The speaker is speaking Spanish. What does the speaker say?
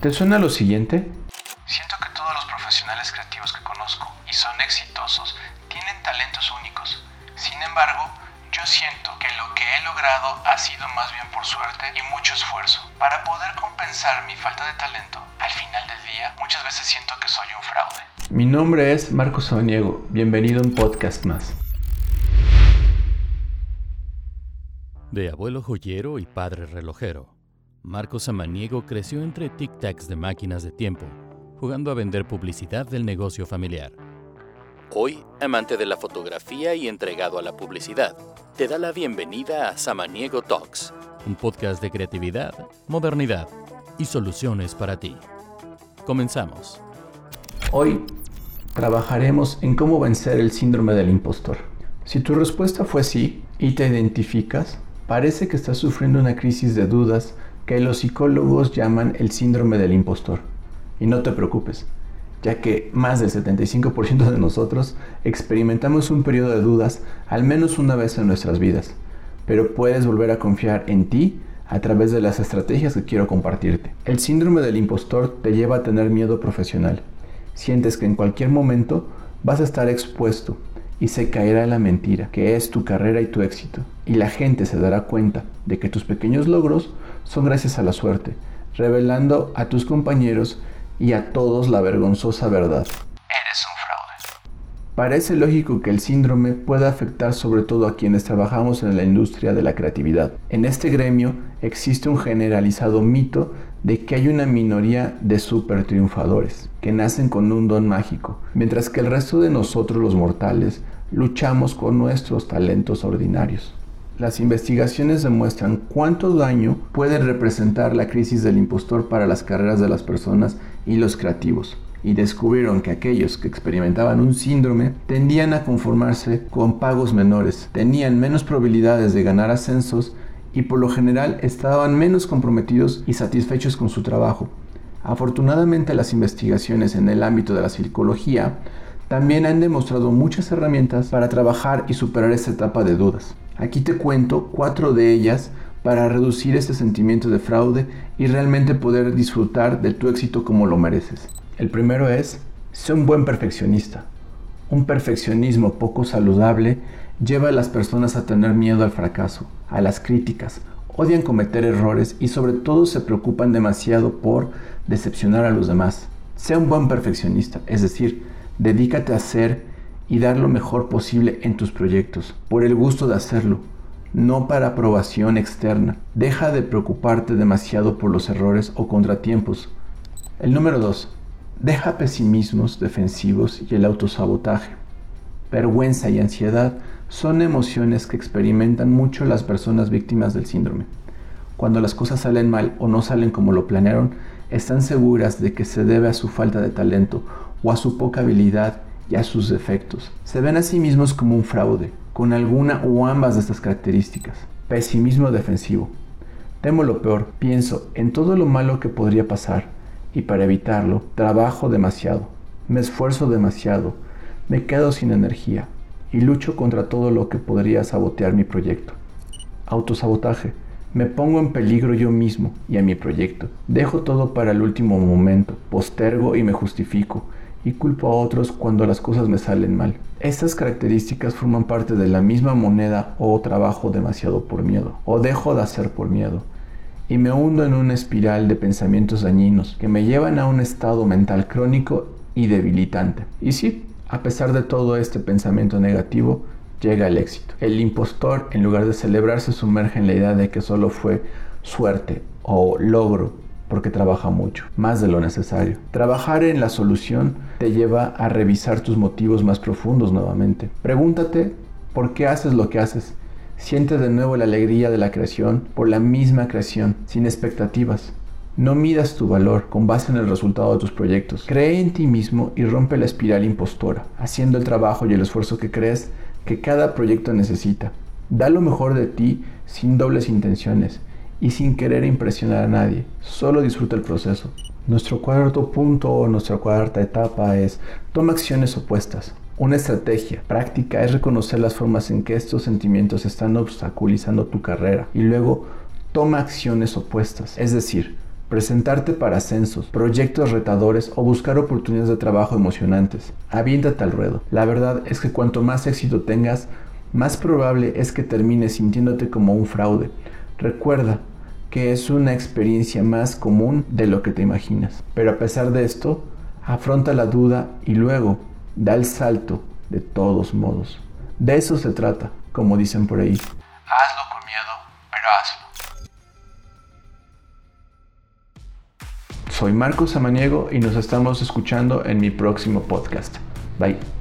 ¿Te suena lo siguiente? Siento que todos los profesionales creativos que conozco y son exitosos tienen talentos únicos. Sin embargo, yo siento que lo que he logrado ha sido más bien por suerte y mucho esfuerzo. Para poder compensar mi falta de talento, al final del día muchas veces siento que soy un fraude. Mi nombre es Marcos Samaniego. Bienvenido a un podcast más. De abuelo joyero y padre relojero, Marcos Samaniego creció entre tic-tacs de máquinas de tiempo, jugando a vender publicidad del negocio familiar. Hoy, amante de la fotografía y entregado a la publicidad, te da la bienvenida a Samaniego Talks, un podcast de creatividad, modernidad y soluciones para ti. Comenzamos. Hoy trabajaremos en cómo vencer el síndrome del impostor. Si tu respuesta fue sí y te identificas, parece que estás sufriendo una crisis de dudas que los psicólogos llaman el síndrome del impostor. Y no te preocupes, ya que más del 75% de nosotros experimentamos un periodo de dudas al menos una vez en nuestras vidas, pero puedes volver a confiar en ti a través de las estrategias que quiero compartirte. El síndrome del impostor te lleva a tener miedo profesional. Sientes que en cualquier momento vas a estar expuesto y se caerá la mentira, que es tu carrera y tu éxito. Y la gente se dará cuenta de que tus pequeños logros son gracias a la suerte, revelando a tus compañeros y a todos la vergonzosa verdad. Eres un fraude. Parece lógico que el síndrome pueda afectar sobre todo a quienes trabajamos en la industria de la creatividad. En este gremio existe un generalizado mito de que hay una minoría de super triunfadores que nacen con un don mágico, mientras que el resto de nosotros los mortales luchamos con nuestros talentos ordinarios. Las investigaciones demuestran cuánto daño puede representar la crisis del impostor para las carreras de las personas y los creativos, y descubrieron que aquellos que experimentaban un síndrome tendían a conformarse con pagos menores, tenían menos probabilidades de ganar ascensos y por lo general estaban menos comprometidos y satisfechos con su trabajo. Afortunadamente las investigaciones en el ámbito de la psicología también han demostrado muchas herramientas para trabajar y superar esta etapa de dudas. Aquí te cuento cuatro de ellas para reducir este sentimiento de fraude y realmente poder disfrutar de tu éxito como lo mereces. El primero es, sé un buen perfeccionista. Un perfeccionismo poco saludable lleva a las personas a tener miedo al fracaso, a las críticas, odian cometer errores y sobre todo se preocupan demasiado por decepcionar a los demás. Sé un buen perfeccionista, es decir, dedícate a ser y dar lo mejor posible en tus proyectos, por el gusto de hacerlo, no para aprobación externa. Deja de preocuparte demasiado por los errores o contratiempos. El número 2. Deja pesimismos defensivos y el autosabotaje. Vergüenza y ansiedad son emociones que experimentan mucho las personas víctimas del síndrome. Cuando las cosas salen mal o no salen como lo planearon, están seguras de que se debe a su falta de talento o a su poca habilidad y a sus defectos. Se ven a sí mismos como un fraude, con alguna o ambas de estas características. Pesimismo defensivo. Temo lo peor, pienso en todo lo malo que podría pasar y para evitarlo trabajo demasiado, me esfuerzo demasiado, me quedo sin energía y lucho contra todo lo que podría sabotear mi proyecto. Autosabotaje. Me pongo en peligro yo mismo y a mi proyecto. Dejo todo para el último momento, postergo y me justifico y culpo a otros cuando las cosas me salen mal. Estas características forman parte de la misma moneda o trabajo demasiado por miedo, o dejo de hacer por miedo, y me hundo en una espiral de pensamientos dañinos que me llevan a un estado mental crónico y debilitante. Y sí, a pesar de todo este pensamiento negativo, llega el éxito. El impostor, en lugar de celebrar, se sumerge en la idea de que solo fue suerte o logro porque trabaja mucho, más de lo necesario. Trabajar en la solución te lleva a revisar tus motivos más profundos nuevamente. Pregúntate por qué haces lo que haces. Siente de nuevo la alegría de la creación por la misma creación, sin expectativas. No midas tu valor con base en el resultado de tus proyectos. Cree en ti mismo y rompe la espiral impostora, haciendo el trabajo y el esfuerzo que crees que cada proyecto necesita. Da lo mejor de ti sin dobles intenciones y sin querer impresionar a nadie. Solo disfruta el proceso. Nuestro cuarto punto o nuestra cuarta etapa es toma acciones opuestas. Una estrategia práctica es reconocer las formas en que estos sentimientos están obstaculizando tu carrera y luego toma acciones opuestas. Es decir, presentarte para ascensos, proyectos retadores o buscar oportunidades de trabajo emocionantes. Aviéntate al ruedo. La verdad es que cuanto más éxito tengas, más probable es que termines sintiéndote como un fraude. Recuerda que es una experiencia más común de lo que te imaginas. Pero a pesar de esto, afronta la duda y luego da el salto de todos modos. De eso se trata, como dicen por ahí. Hazlo con miedo, pero hazlo. Soy Marcos Samaniego y nos estamos escuchando en mi próximo podcast. Bye.